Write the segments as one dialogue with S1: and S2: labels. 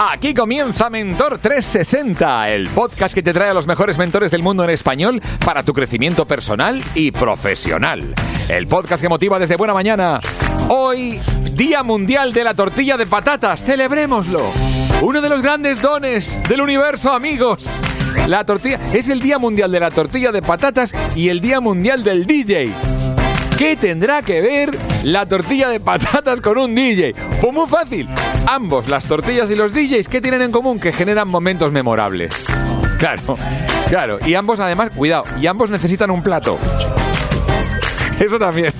S1: Aquí comienza Mentor 360, el podcast que te trae a los mejores mentores del mundo en español para tu crecimiento personal y profesional. El podcast que motiva desde buena mañana. Hoy, Día Mundial de la Tortilla de Patatas, celebrémoslo. Uno de los grandes dones del universo, amigos. La tortilla es el Día Mundial de la Tortilla de Patatas y el Día Mundial del DJ. ¿Qué tendrá que ver la tortilla de patatas con un DJ? Pues muy fácil. Ambos, las tortillas y los DJs, ¿qué tienen en común? Que generan momentos memorables. Claro, claro. Y ambos, además, cuidado, y ambos necesitan un plato. Eso también.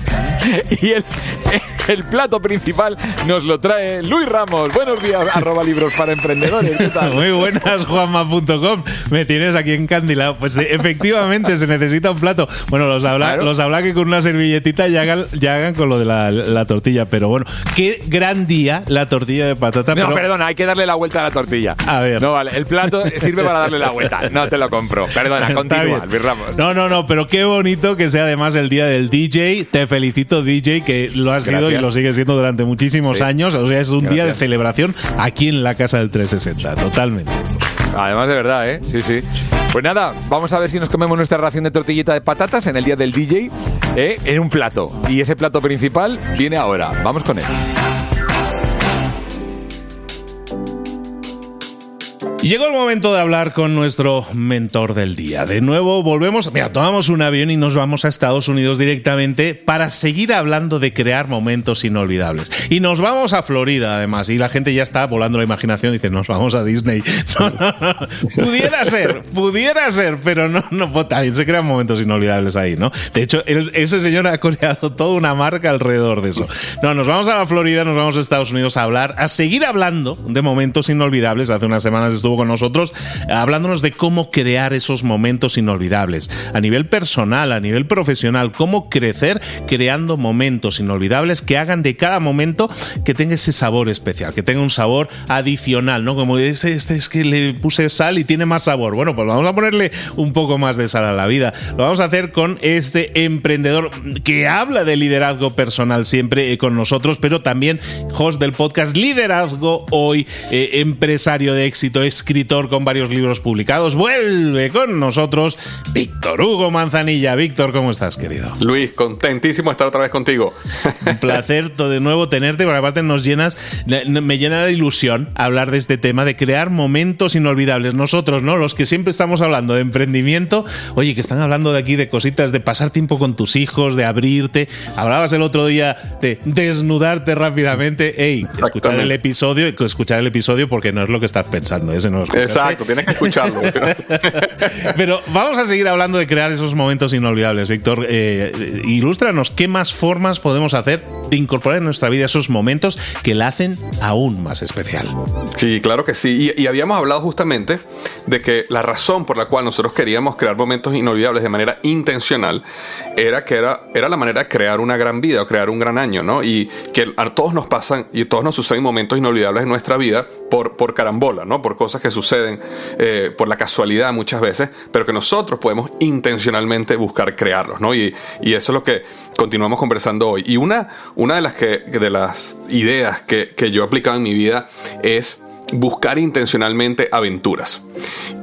S1: Y el, el plato principal nos lo trae Luis Ramos. Buenos días, arroba libros para emprendedores. ¿Qué tal?
S2: Muy buenas, juanma.com. Me tienes aquí encandilado. Pues eh, efectivamente se necesita un plato. Bueno, los habla, los habla que con una servilletita ya hagan, ya hagan con lo de la, tortilla. Pero bueno, qué gran día la tortilla de patata.
S1: No, perdona, hay que darle la vuelta a la tortilla.
S2: A ver.
S1: No, vale, el plato sirve para darle la vuelta. No te lo compro. Perdona, continúa, Luis Ramos.
S2: No, no, no, pero qué bonito que sea además el día del DJ. Te felicito, DJ, que lo has sido y lo sigue siendo durante muchísimos años. O sea, es un día de celebración aquí en la casa del 360, totalmente.
S1: Además de verdad, ¿eh? Sí, sí. Pues nada, vamos a ver si nos comemos nuestra ración de tortillita de patatas en el día del DJ ¿eh? en un plato. Y ese plato principal viene ahora. Vamos con él.
S2: Llegó el momento de hablar con nuestro mentor del día. De nuevo volvemos, mira, tomamos un avión y nos vamos a Estados Unidos directamente para seguir hablando de crear momentos inolvidables. Y nos vamos a Florida además, y la gente ya está volando la imaginación, dice, nos vamos a Disney. No, no, no. Pudiera ser, pudiera ser, pero no, no, pues, también se crean momentos inolvidables ahí, ¿no? De hecho, ese señor ha creado toda una marca alrededor de eso. No, nos vamos a la Florida, nos vamos a Estados Unidos a hablar, a seguir hablando de momentos inolvidables. Hace unas semanas estuvo con nosotros hablándonos de cómo crear esos momentos inolvidables. A nivel personal, a nivel profesional, cómo crecer creando momentos inolvidables que hagan de cada momento que tenga ese sabor especial, que tenga un sabor adicional, ¿no? Como este, es que le puse sal y tiene más sabor. Bueno, pues vamos a ponerle un poco más de sal a la vida. Lo vamos a hacer con este emprendedor que habla de liderazgo personal siempre eh, con nosotros, pero también host del podcast Liderazgo Hoy, eh, empresario de éxito. Es escritor con varios libros publicados. Vuelve con nosotros Víctor Hugo Manzanilla. Víctor, ¿cómo estás, querido?
S3: Luis, contentísimo de estar otra vez contigo.
S2: Un placer de nuevo tenerte, por aparte nos llenas, me llena de ilusión hablar de este tema, de crear momentos inolvidables. Nosotros, ¿no? Los que siempre estamos hablando de emprendimiento, oye, que están hablando de aquí de cositas, de pasar tiempo con tus hijos, de abrirte. Hablabas el otro día de desnudarte rápidamente. Ey, escuchar el episodio, escuchar el episodio porque no es lo que estás pensando. No
S3: Exacto, tienes que escucharlo.
S2: Pero vamos a seguir hablando de crear esos momentos inolvidables, Víctor. Eh, ilústranos qué más formas podemos hacer incorporar en nuestra vida esos momentos que la hacen aún más especial.
S3: Sí, claro que sí. Y, habíamos hablado justamente de que la razón por la cual nosotros queríamos crear momentos inolvidables de manera intencional era que era, era la manera de crear una gran vida o crear un gran año, ¿no? Y que a todos nos pasan y todos nos suceden momentos inolvidables en nuestra vida por, por carambola, ¿no? Por cosas que suceden eh, por la casualidad muchas veces, pero que nosotros podemos intencionalmente buscar crearlos, ¿no? Y, y eso es lo que continuamos conversando hoy. Y una, una de, las que, de las ideas que, que yo he aplicado en mi vida es buscar intencionalmente aventuras.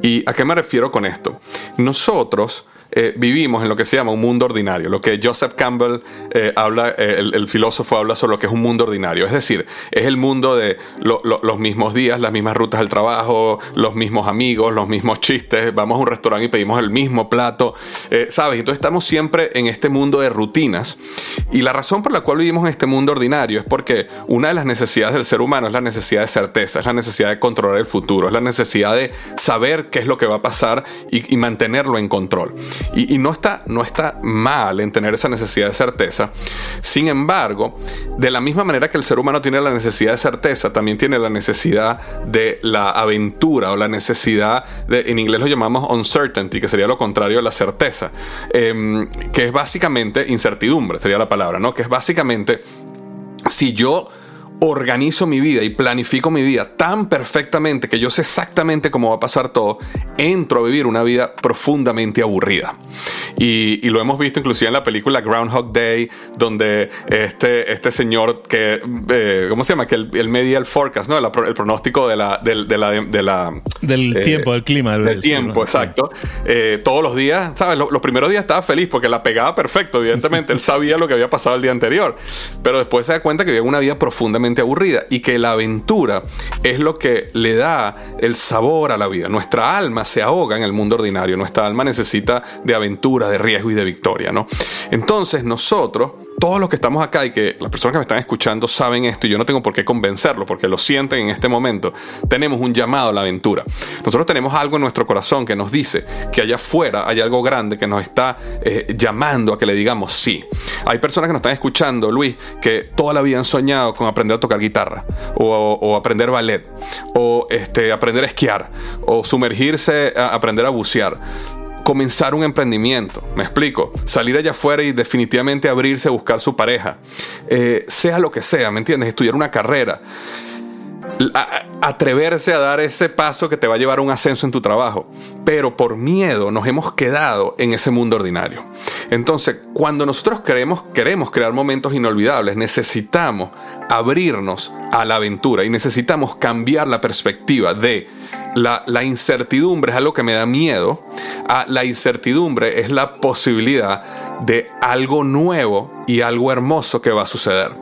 S3: ¿Y a qué me refiero con esto? Nosotros eh, vivimos en lo que se llama un mundo ordinario, lo que Joseph Campbell eh, habla, eh, el, filósofo habla sobre lo que es un mundo ordinario, es decir, es el mundo de los mismos días, las mismas rutas del trabajo, los mismos amigos, los mismos chistes, vamos a un restaurante y pedimos el mismo plato, ¿sabes? Entonces estamos siempre en este mundo de rutinas y la razón por la cual vivimos en este mundo ordinario es porque una de las necesidades del ser humano es la necesidad de certeza, es la necesidad de controlar el futuro, es la necesidad de saber qué es lo que va a pasar y mantenerlo en control. Y, no, está, no está mal en tener esa necesidad de certeza. Sin embargo, de la misma manera que el ser humano tiene la necesidad de certeza, también tiene la necesidad de la aventura o la necesidad de, en inglés lo llamamos uncertainty, que sería lo contrario a la certeza, em, que es básicamente incertidumbre, sería la palabra, ¿no? Que es básicamente si yo organizo mi vida y planifico mi vida tan perfectamente que yo sé exactamente cómo va a pasar todo, entro a vivir una vida profundamente aburrida. Y, lo hemos visto inclusive en la película Groundhog Day, donde este, este señor que, eh, ¿cómo se llama? Que el, media el forecast, ¿no? El, pronóstico de la, de, la, de la
S2: del eh, tiempo, del clima.
S3: Del, tiempo, exacto. Eh, todos los días, ¿sabes? Los, los, primeros días estaba feliz porque la pegaba perfecto, evidentemente. Él sabía lo que había pasado el día anterior. Pero después se da cuenta que vivía una vida profundamente aburrida y que la aventura es lo que le da el sabor a la vida. Nuestra alma se ahoga en el mundo ordinario. Nuestra alma necesita de aventura, de riesgo y de victoria, ¿no? Entonces nosotros, todos los que estamos acá y que las personas que me están escuchando saben esto y yo no tengo por qué convencerlo porque lo sienten en este momento, tenemos un llamado a la aventura. Nosotros tenemos algo en nuestro corazón que nos dice que allá afuera hay algo grande que nos está eh, llamando a que le digamos sí. Hay personas que nos están escuchando, Luis, que toda la vida han soñado con aprender a tocar guitarra o, aprender ballet o este, aprender a esquiar o sumergirse a aprender a bucear comenzar un emprendimiento, me explico, salir allá afuera y definitivamente abrirse a buscar su pareja, eh, sea lo que sea, ¿me entiendes? Estudiar una carrera atreverse a dar ese paso que te va a llevar a un ascenso en tu trabajo. Pero por miedo nos hemos quedado en ese mundo ordinario. Entonces, cuando nosotros queremos, queremos crear momentos inolvidables, necesitamos abrirnos a la aventura y necesitamos cambiar la perspectiva de la, la, incertidumbre es algo que me da miedo, a la incertidumbre es la posibilidad de algo nuevo y algo hermoso que va a suceder.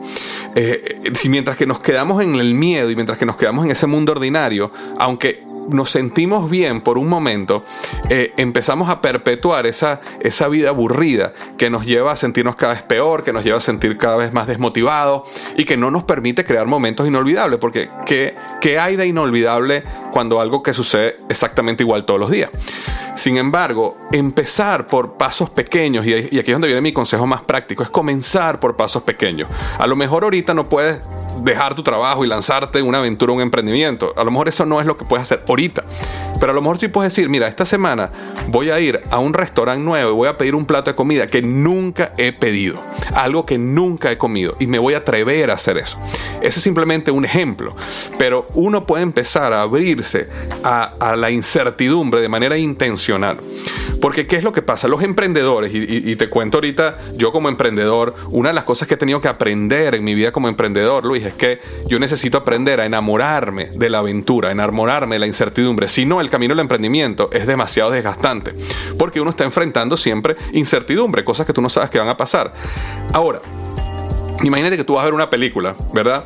S3: Eh, si mientras que nos quedamos en el miedo y mientras que nos quedamos en ese mundo ordinario, aunque nos sentimos bien por un momento, eh, empezamos a perpetuar esa, esa vida aburrida que nos lleva a sentirnos cada vez peor, que nos lleva a sentir cada vez más desmotivados y que no nos permite crear momentos inolvidables, porque ¿qué, qué hay de inolvidable cuando algo que sucede exactamente igual todos los días? Sin embargo, empezar por pasos pequeños, y aquí es donde viene mi consejo más práctico, es comenzar por pasos pequeños. A lo mejor ahorita no puedes dejar tu trabajo y lanzarte en una aventura, un emprendimiento. A lo mejor eso no es lo que puedes hacer ahorita. Pero a lo mejor sí puedes decir, mira, esta semana voy a ir a un restaurante nuevo y voy a pedir un plato de comida que nunca he pedido. Algo que nunca he comido. Y me voy a atrever a hacer eso. Ese es simplemente un ejemplo. Pero uno puede empezar a abrirse a, la incertidumbre de manera intencional. Porque ¿qué es lo que pasa? Los emprendedores, y, te cuento ahorita, yo como emprendedor, una de las cosas que he tenido que aprender en mi vida como emprendedor, Luis, es que yo necesito aprender a enamorarme de la aventura, enamorarme de la incertidumbre. Si no, el camino del emprendimiento es demasiado desgastante, porque uno está enfrentando siempre incertidumbre, cosas que tú no sabes que van a pasar. Ahora, imagínate que tú vas a ver una película, ¿verdad?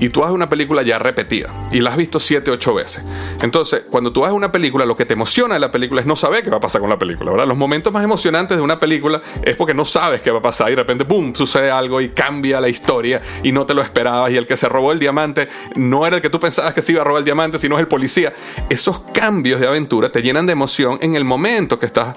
S3: Y tú haces una película ya repetida y la has visto 7, 8 veces. Entonces, cuando tú haces una película, lo que te emociona de la película es no saber qué va a pasar con la película, ¿verdad? Los momentos más emocionantes de una película es porque no sabes qué va a pasar y de repente, ¡pum!, sucede algo y cambia la historia y no te lo esperabas y el que se robó el diamante no era el que tú pensabas que se iba a robar el diamante, sino es el policía. Esos cambios de aventura te llenan de emoción en el momento que estás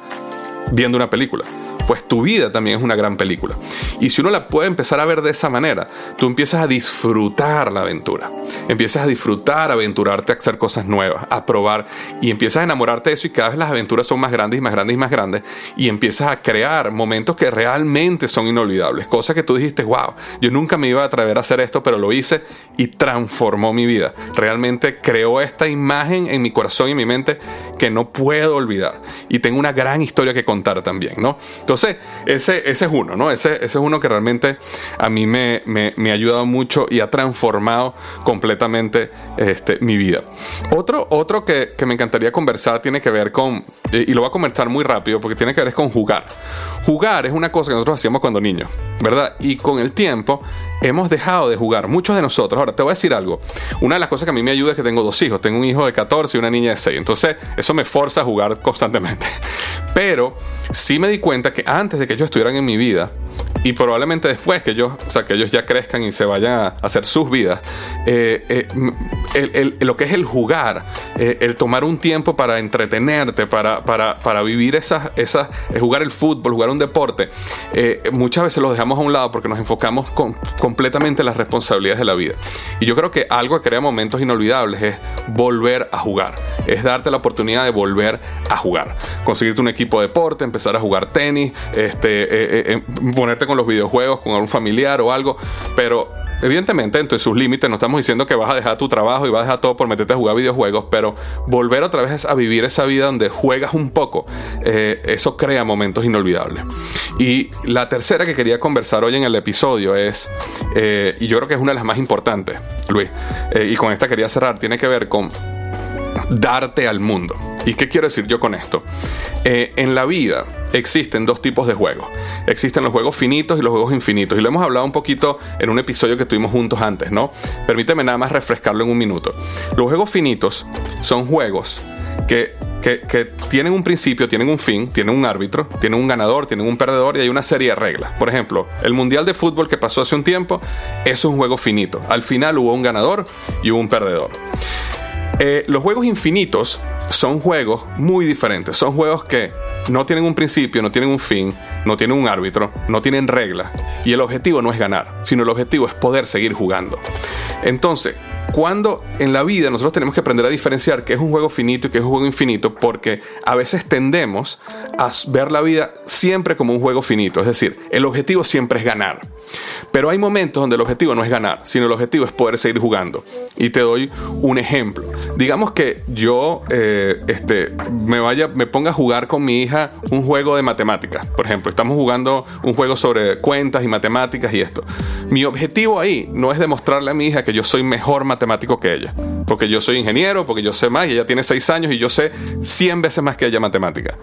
S3: viendo una película pues tu vida también es una gran película. Y si uno la puede empezar a ver de esa manera, tú empiezas a disfrutar la aventura. Empiezas a disfrutar, aventurarte a hacer cosas nuevas, a probar y empiezas a enamorarte de eso y cada vez las aventuras son más grandes y más grandes y más grandes y empiezas a crear momentos que realmente son inolvidables. Cosas que tú dijiste, wow, yo nunca me iba a atrever a hacer esto, pero lo hice y transformó mi vida. Realmente creó esta imagen en mi corazón y en mi mente que no puedo olvidar. Y tengo una gran historia que contar también, ¿no? Entonces, ese, ese es uno, ¿no? Ese, ese es uno que realmente a mí me, me, ha ayudado mucho y ha transformado completamente este, mi vida. Otro, otro que, que, me encantaría conversar tiene que ver con, y lo voy a conversar muy rápido porque tiene que ver con jugar. Jugar es una cosa que nosotros hacíamos cuando niños, ¿verdad? Y con el tiempo hemos dejado de jugar, muchos de nosotros. Ahora, te voy a decir algo. Una de las cosas que a mí me ayuda es que tengo dos hijos. Tengo un hijo de 14 y una niña de 6. Entonces, eso me forza a jugar constantemente. Pero sí me di cuenta que antes de que ellos estuvieran en mi vida, y probablemente después que ellos, o sea, que ellos ya crezcan y se vayan a hacer sus vidas, eh, eh, lo que es el jugar, eh, el tomar un tiempo para entretenerte, para, para, para vivir esas, esas jugar el fútbol, jugar un deporte, muchas veces lo dejamos a un lado porque nos enfocamos con, completamente en las responsabilidades de la vida. Y yo creo que algo que crea momentos inolvidables es volver a jugar, es darte la oportunidad de volver a jugar, conseguirte un equipo de deporte, empezar a jugar tenis, este, ponerte con los videojuegos, con algún familiar o algo, pero evidentemente entre sus límites no estamos diciendo que vas a dejar tu trabajo y vas a dejar todo por meterte a jugar videojuegos, pero volver otra vez a vivir esa vida donde juegas un poco, eh, eso crea momentos inolvidables. Y la tercera que quería conversar hoy en el episodio es, eh, y yo creo que es una de las más importantes, Luis, eh, y con esta quería cerrar, tiene que ver con darte al mundo. ¿Y qué quiero decir yo con esto? en la vida, existen dos tipos de juegos. Existen los juegos finitos y los juegos infinitos. Y lo hemos hablado un poquito en un episodio que tuvimos juntos antes, ¿no? Permíteme nada más refrescarlo en un minuto. Los juegos finitos son juegos que, que, tienen un principio, tienen un fin, tienen un árbitro, tienen un ganador, tienen un perdedor y hay una serie de reglas. Por ejemplo, el Mundial de Fútbol que pasó hace un tiempo, es un juego finito. Al final hubo un ganador y hubo un perdedor. Eh, los juegos infinitos son juegos muy diferentes. Son juegos que no tienen un principio, no tienen un fin, no tienen un árbitro, no tienen reglas. Y el objetivo no es ganar, sino el objetivo es poder seguir jugando. Entonces, cuando en la vida nosotros tenemos que aprender a diferenciar qué es un juego finito y qué es un juego infinito, porque a veces tendemos a ver la vida siempre como un juego finito, es decir, el objetivo siempre es ganar. Pero hay momentos donde el objetivo no es ganar, sino el objetivo es poder seguir jugando. Y te doy un ejemplo. Digamos que yo eh, este, me vaya, me ponga a jugar con mi hija un juego de matemáticas. Por ejemplo, estamos jugando un juego sobre cuentas y matemáticas y esto. Mi objetivo ahí no es demostrarle a mi hija que yo soy mejor matemático que ella. Porque yo soy ingeniero, porque yo sé más y ella tiene 6 años y yo sé 100 veces más que ella matemática.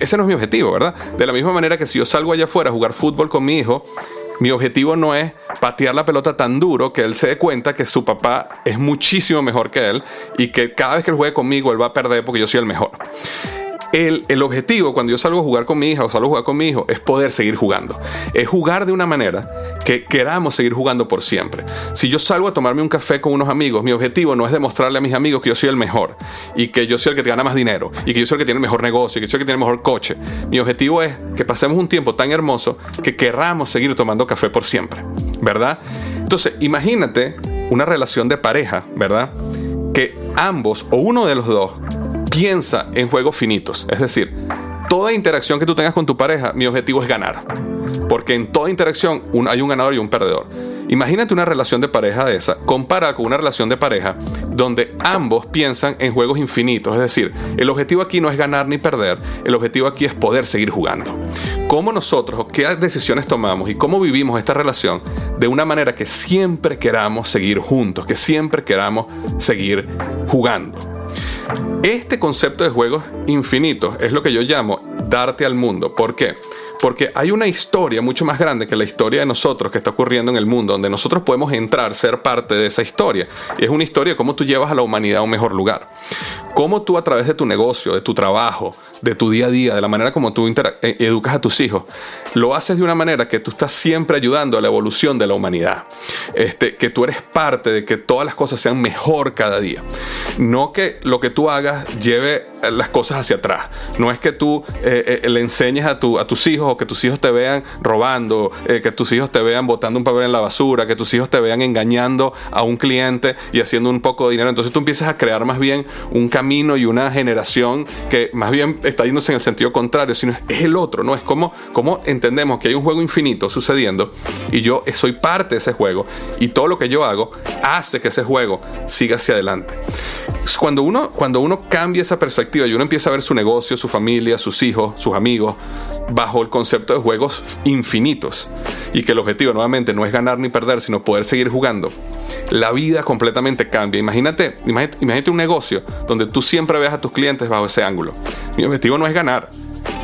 S3: ese no es mi objetivo, ¿verdad? De la misma manera que si yo salgo allá afuera a jugar fútbol con mi hijo, mi objetivo no es patear la pelota tan duro que él se dé cuenta que su papá es muchísimo mejor que él y que cada vez que él juegue conmigo él va a perder porque yo soy el mejor. El, objetivo cuando yo salgo a jugar con mi hija o salgo a jugar con mi hijo es poder seguir jugando. Es jugar de una manera que queramos seguir jugando por siempre. Si yo salgo a tomarme un café con unos amigos, mi objetivo no es demostrarle a mis amigos que yo soy el mejor y que yo soy el que gana más dinero y que yo soy el que tiene el mejor negocio y que yo soy el que tiene el mejor coche. Mi objetivo es que pasemos un tiempo tan hermoso que queramos seguir tomando café por siempre, ¿verdad? Entonces, imagínate una relación de pareja, ¿verdad? Que ambos o uno de los dos piensa en juegos finitos. Es decir, toda interacción que tú tengas con tu pareja, mi objetivo es ganar. Porque en toda interacción hay un ganador y un perdedor. imagínate una relación de pareja de esa, compara con una relación de pareja donde ambos piensan en juegos infinitos. Es decir, el objetivo aquí no es ganar ni perder, el objetivo aquí es poder seguir jugando. Cómo nosotros, qué decisiones tomamos y cómo vivimos esta relación de una manera que siempre queramos seguir juntos, que siempre queramos seguir jugando. Este concepto de juegos infinitos es lo que yo llamo darte al mundo. ¿Por qué? Porque hay una historia mucho más grande que la historia de nosotros que está ocurriendo en el mundo, donde nosotros podemos entrar, ser parte de esa historia. Es una historia de cómo tú llevas a la humanidad a un mejor lugar. Cómo tú a través de tu negocio, de tu trabajo, de tu día a día, de la manera como tú eh, educas a tus hijos, lo haces de una manera que tú estás siempre ayudando a la evolución de la humanidad. Este, que tú eres parte de que todas las cosas sean mejor cada día. No que lo que tú hagas lleve las cosas hacia atrás. No es que tú eh, eh, le enseñes a, tu, a tus hijos o que tus hijos te vean robando, que tus hijos te vean botando un papel en la basura, que tus hijos te vean engañando a un cliente y haciendo un poco de dinero. Entonces tú empiezas a crear más bien un camino y una generación que más bien está yéndose en el sentido contrario, sino es el otro, ¿no? Es como, como entendemos que hay un juego infinito sucediendo y yo soy parte de ese juego y todo lo que yo hago hace que ese juego siga hacia adelante. Cuando uno, cuando uno cambia esa perspectiva y uno empieza a ver su negocio, su familia, sus hijos, sus amigos, bajo el concepto de juegos infinitos y que el objetivo nuevamente no es ganar ni perder, sino poder seguir jugando, la vida completamente cambia. Imagínate, imagínate, imagínate un negocio donde tú siempre veas a tus clientes bajo ese ángulo. Mi objetivo no es ganar,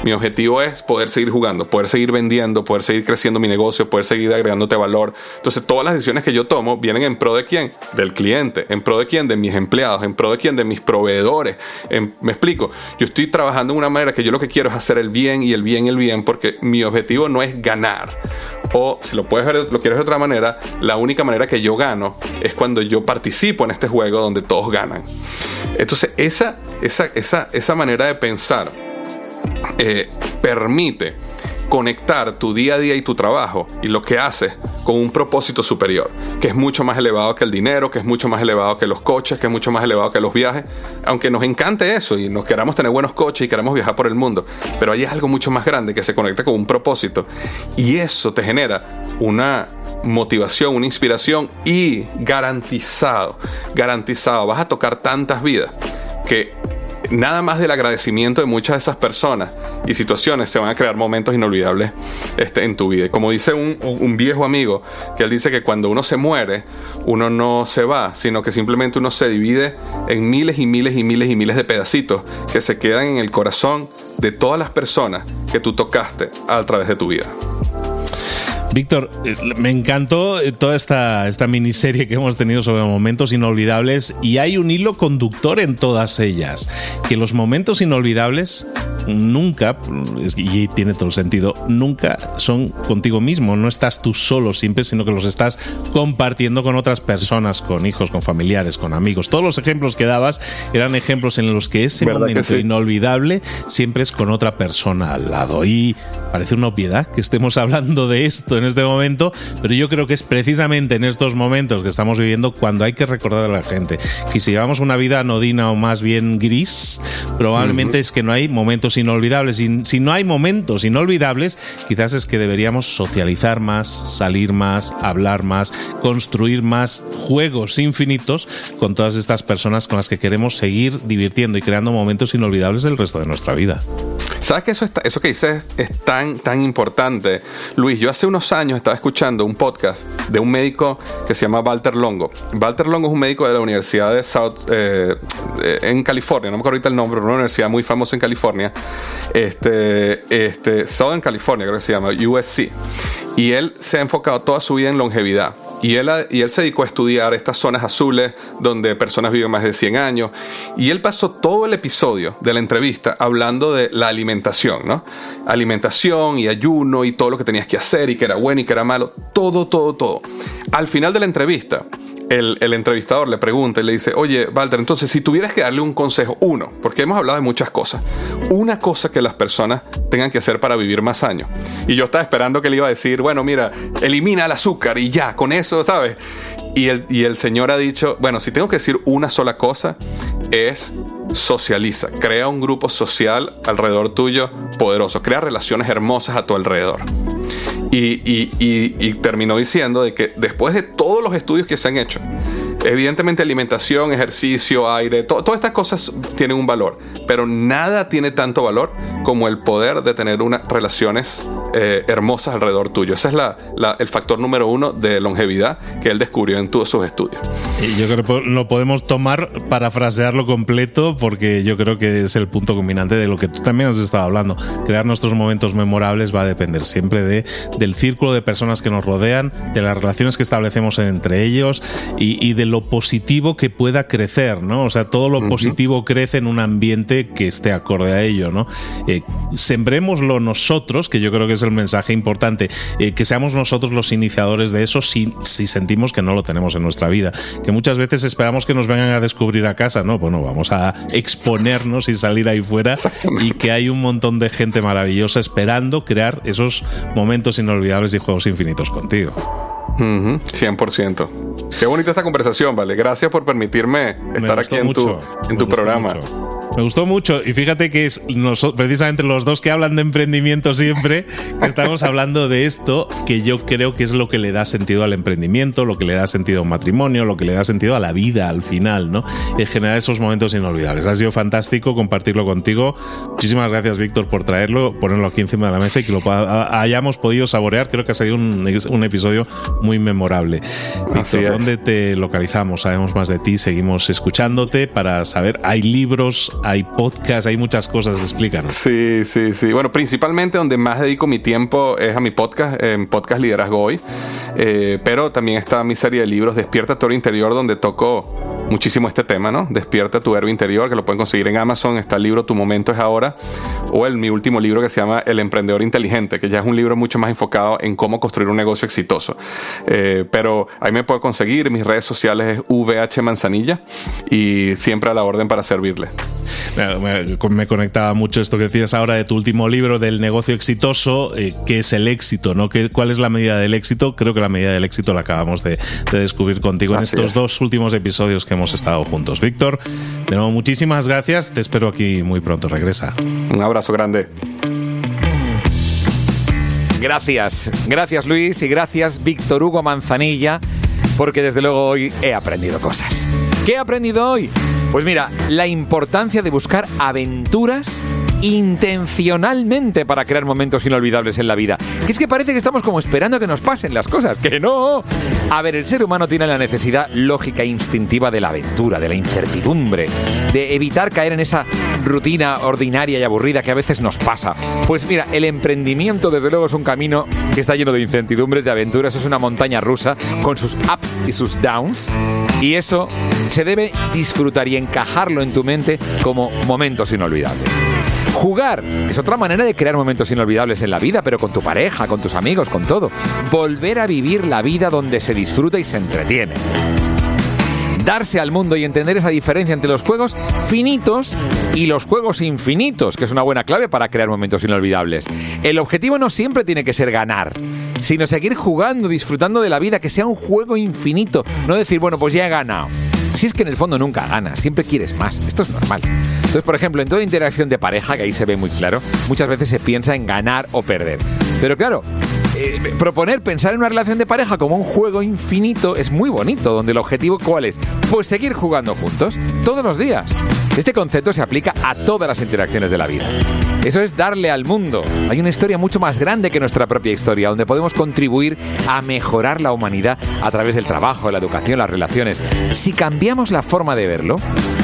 S3: mi objetivo es poder seguir jugando, poder seguir vendiendo, poder seguir creciendo mi negocio, poder seguir agregándote valor. Entonces, todas las decisiones que yo tomo vienen en pro de quién? Del cliente. ¿En pro de quién? De mis empleados. ¿En pro de quién? De mis proveedores. me explico. Yo estoy trabajando de una manera que yo lo que quiero es hacer el bien y el bien y el bien porque mi objetivo no es ganar. O si lo puedes ver, lo quieres de otra manera, la única manera que yo gano es cuando yo participo en este juego donde todos ganan. Entonces, esa, esa, esa, esa manera de pensar eh, permite conectar tu día a día y tu trabajo y lo que haces con un propósito superior, que es mucho más elevado que el dinero, que es mucho más elevado que los coches, que es mucho más elevado que los viajes, aunque nos encante eso y nos queramos tener buenos coches y queramos viajar por el mundo, pero hay algo mucho más grande que se conecta con un propósito. Y eso te genera una motivación, una inspiración y garantizado, garantizado, vas a tocar tantas vidas que nada más del agradecimiento de muchas de esas personas y situaciones se van a crear momentos inolvidables este, en tu vida. como dice un, viejo amigo, que él dice que cuando uno se muere, uno no se va, sino que simplemente uno se divide en miles y miles y miles y miles de pedacitos que se quedan en el corazón de todas las personas que tú tocaste a través de tu vida.
S2: Víctor, eh, me encantó eh, toda esta, esta miniserie que hemos tenido sobre momentos inolvidables y hay un hilo conductor en todas ellas, que los momentos inolvidables nunca, y tiene todo el sentido, nunca son contigo mismo, no estás tú solo siempre, sino que los estás compartiendo con otras personas, con hijos, con familiares, con amigos. Todos los ejemplos que dabas eran ejemplos en los que ese momento inolvidable siempre es con otra persona al lado. Y parece una obviedad que estemos hablando de esto en este momento, pero yo creo que es precisamente en estos momentos que estamos viviendo cuando hay que recordar a la gente que si llevamos una vida anodina o más bien gris, probablemente es que no hay momentos inolvidables. Y si no hay momentos inolvidables, quizás es que deberíamos socializar más, salir más, hablar más, construir más juegos infinitos con todas estas personas con las que queremos seguir divirtiendo y creando momentos inolvidables el resto de nuestra vida.
S3: ¿Sabes que eso, eso que dices es tan, tan importante? Luis, yo hace unos años estaba escuchando un podcast de un médico que se llama Walter Longo. Walter Longo es un médico de la Universidad de South, eh, eh, en California, no me acuerdo ahorita el nombre, una universidad muy famosa en California. Este, este, Southern California, creo que se llama, USC. Y él se ha enfocado toda su vida en longevidad. Y él, se dedicó a estudiar estas zonas azules donde personas viven más de 100 años. Y él pasó todo el episodio de la entrevista hablando de la alimentación, ¿no? Alimentación y ayuno y todo lo que tenías que hacer y que era bueno y que era malo. Todo, todo, todo. Al final de la entrevista, el, entrevistador le pregunta y le dice, oye, Walter, entonces si tuvieras que darle un consejo, uno, porque hemos hablado de muchas cosas, una cosa que las personas tengan que hacer para vivir más años. Y yo estaba esperando que le iba a decir, bueno, mira, elimina el azúcar y ya, con eso, ¿sabes? Y el señor ha dicho, bueno, si tengo que decir una sola cosa, es socializa, crea un grupo social alrededor tuyo poderoso, crea relaciones hermosas a tu alrededor. Y, terminó diciendo de que después de todos los estudios que se han hecho, evidentemente alimentación, ejercicio, aire, todas estas cosas tienen un valor, pero nada tiene tanto valor como el poder de tener unas relaciones eh, hermosas alrededor tuyo. Ese es el factor número uno de longevidad que él descubrió en todos sus estudios.
S2: Y yo creo que lo podemos tomar, parafrasearlo completo, porque yo creo que es el punto combinante de lo que tú también has estado hablando. Crear nuestros momentos memorables va a depender siempre de, del círculo de personas que nos rodean, de las relaciones que establecemos entre ellos y, de lo positivo que pueda crecer, ¿no? O sea, todo lo positivo crece en un ambiente que esté acorde a ello, ¿no? Eh, sembrémoslo nosotros, que yo creo que es el mensaje importante, eh, que seamos nosotros los iniciadores de eso si, si sentimos que no lo tenemos en nuestra vida. Que muchas veces esperamos que nos vengan a descubrir a casa, ¿no? Bueno, vamos a exponernos y salir ahí fuera y que hay un montón de gente maravillosa esperando crear esos momentos inolvidables y juegos infinitos contigo.
S3: 100%. Qué bonita esta conversación, ¿vale? Gracias por permitirme estar aquí en tu, en tu programa.
S2: Me gustó mucho y fíjate que es precisamente los dos que hablan de emprendimiento siempre, que estamos hablando de esto, que yo creo que es lo que le da sentido al emprendimiento, lo que le da sentido a un matrimonio, lo que le da sentido a la vida al final, ¿no? En generar esos momentos inolvidables. Ha sido fantástico compartirlo contigo. Muchísimas gracias, Víctor, por traerlo, ponerlo aquí encima de la mesa y que lo hayamos podido saborear. Creo que ha salido un, episodio muy memorable. Víctor, ¿dónde te localizamos? Sabemos más de ti, seguimos escuchándote para saber, hay libros, hay podcast, hay muchas cosas, explícanos.
S3: Sí, sí, sí. Bueno, principalmente donde más dedico mi tiempo es a mi podcast, en Podcast Liderazgo Hoy, eh, pero también está mi serie de libros Despierta tu interior, donde toco muchísimo este tema, ¿no? Despierta tu héroe interior, que lo pueden conseguir en Amazon. Está el libro Tu momento es ahora, o el, mi último libro que se llama El emprendedor inteligente, que ya es un libro mucho más enfocado en cómo construir un negocio exitoso. Eh, pero ahí me puedo conseguir, mis redes sociales es VH Manzanilla y siempre a la orden para servirle.
S2: Me, conectaba mucho esto que decías ahora de tu último libro del negocio exitoso, eh, que es el éxito, ¿no? ¿Cuál es la medida del éxito? Creo que la medida del éxito la acabamos de, descubrir contigo en estos dos últimos episodios que hemos estado juntos. Víctor, de nuevo, muchísimas gracias. Te espero aquí muy pronto. Regresa.
S3: Un abrazo grande.
S1: Gracias, gracias Luis y gracias Víctor Hugo Manzanilla, porque desde luego hoy he aprendido cosas. ¿Qué he aprendido hoy? Pues mira, la importancia de buscar aventuras intencionalmente para crear momentos inolvidables en la vida. Que es que parece que estamos como esperando que nos pasen las cosas. Que no. A ver, el ser humano tiene la necesidad lógica e instintiva de la aventura, de la incertidumbre, de evitar caer en esa rutina ordinaria y aburrida que a veces nos pasa. Pues mira, el emprendimiento desde luego es un camino que está lleno de incertidumbres, de aventuras, es una montaña rusa con sus ups y sus downs. Y eso se debe disfrutar y encajarlo en tu mente como momentos inolvidables. Jugar es otra manera de crear momentos inolvidables en la vida, pero con tu pareja, con tus amigos, con todo. Volver a vivir la vida donde se disfruta y se entretiene darse al mundo y entender esa diferencia entre los juegos finitos y los juegos infinitos, que es una buena clave para crear momentos inolvidables. El objetivo no siempre tiene que ser ganar, sino seguir jugando, disfrutando de la vida, que sea un juego infinito, no decir, bueno, pues ya he ganado. Si es que en el fondo nunca ganas, siempre quieres más. Esto es normal. Entonces, por ejemplo, en toda interacción de pareja, que ahí se ve muy claro, muchas veces se piensa en ganar o perder. Pero claro, proponer pensar en una relación de pareja como un juego infinito es muy bonito, donde el objetivo cuál es? Pues seguir jugando juntos todos los días. Este concepto se aplica a todas las interacciones de la vida. Eso es darle al mundo. Hay una historia mucho más grande que nuestra propia historia, donde podemos contribuir a mejorar la humanidad a través del trabajo, la educación, las relaciones. Si cambiamos la forma de verlo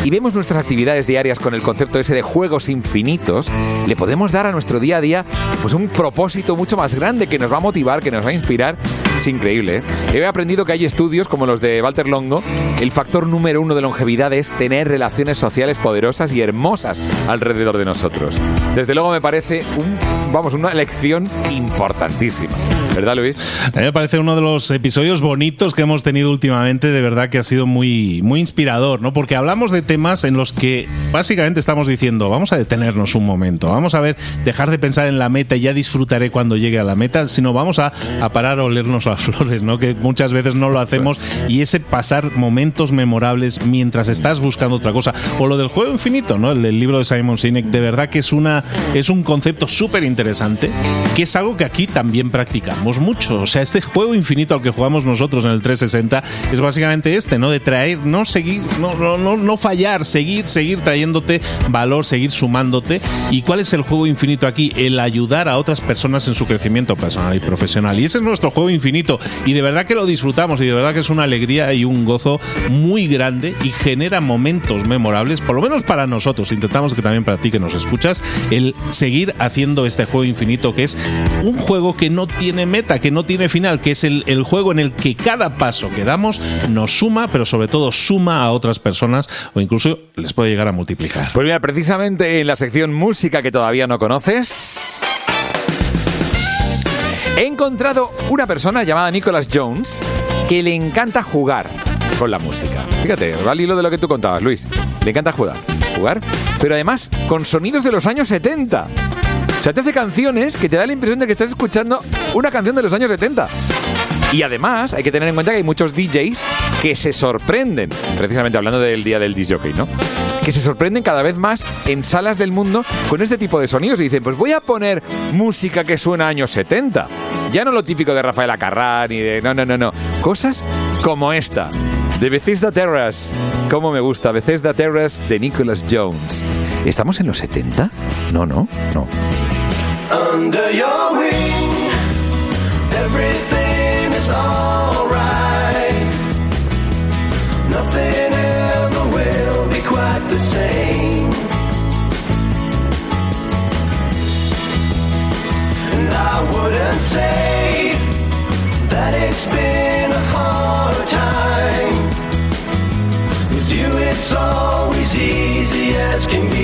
S1: y vemos nuestras actividades diarias con el concepto ese de juegos infinitos, le podemos dar a nuestro día a día pues un propósito mucho más grande que nos va a motivar, que nos va a inspirar. Es increíble. ¿eh? He aprendido que hay estudios como los de Walter Longo. El factor número uno de longevidad es tener relaciones sociales poderosas y hermosas alrededor de nosotros. Desde luego me parece un, vamos, una lección importantísima. ¿Verdad, Luis?
S2: A mí me parece uno de los episodios bonitos que hemos tenido últimamente, de verdad que ha sido muy, muy inspirador, ¿no? Porque hablamos de temas en los que básicamente estamos diciendo, vamos a detenernos un momento, vamos a ver, dejar de pensar en la meta y ya disfrutaré cuando llegue a la meta, sino vamos a, a parar a olernos las flores, ¿no? Que muchas veces no lo hacemos y ese pasar momentos memorables mientras estás buscando otra cosa. O lo del juego infinito, ¿no? El, libro de Simon Sinek, de verdad que es, una, es un concepto súper interesante, que es algo que aquí también practicamos mucho. O sea, este juego infinito al que jugamos nosotros en el 360 es básicamente este, ¿no? De traer, no seguir, no, no, no, no fallar, seguir, seguir trayéndote valor, seguir sumándote. ¿Y cuál es el juego infinito aquí? El ayudar a otras personas en su crecimiento personal y profesional. Y ese es nuestro juego infinito. Y de verdad que lo disfrutamos y de verdad que es una alegría y un gozo muy grande y genera momentos memorables, por lo menos para nosotros. Intentamos que también para ti que nos escuchas, el seguir haciendo este juego infinito que es un juego que no tiene meta, que no tiene final, que es el, el juego en el que cada paso que damos nos suma, pero sobre todo suma a otras personas o incluso les puede llegar a multiplicar.
S4: Pues mira, precisamente en la sección música que todavía no conoces. He encontrado una persona llamada Nicholas Jones que le encanta jugar con la música. Fíjate, va al hilo de lo que tú contabas, Luis. Le encanta jugar. Jugar, pero además con sonidos de los años 70. O sea, te hace canciones que te da la impresión de que estás escuchando una canción de los años 70. Y además hay que tener en cuenta que hay muchos DJs que se sorprenden, precisamente hablando del día del DJ, ¿no? Que se sorprenden cada vez más en salas del mundo con este tipo de sonidos y dicen, pues voy a poner música que suena años 70. Ya no lo típico de Rafael Acarrá ni de... No, no, no, no. Cosas como esta. De Bethesda Terrace. ¿Cómo me gusta? Bethesda Terrace de Nicholas Jones. ¿Estamos en los 70? No, no, no. Say that it's been a hard time. With you, it's always easy as can be.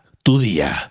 S2: tu día.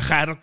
S2: viajar